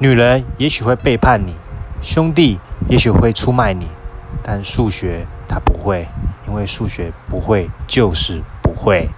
女人也许会背叛你兄弟也许会出卖你但数学它不会因为数学不会就是不会。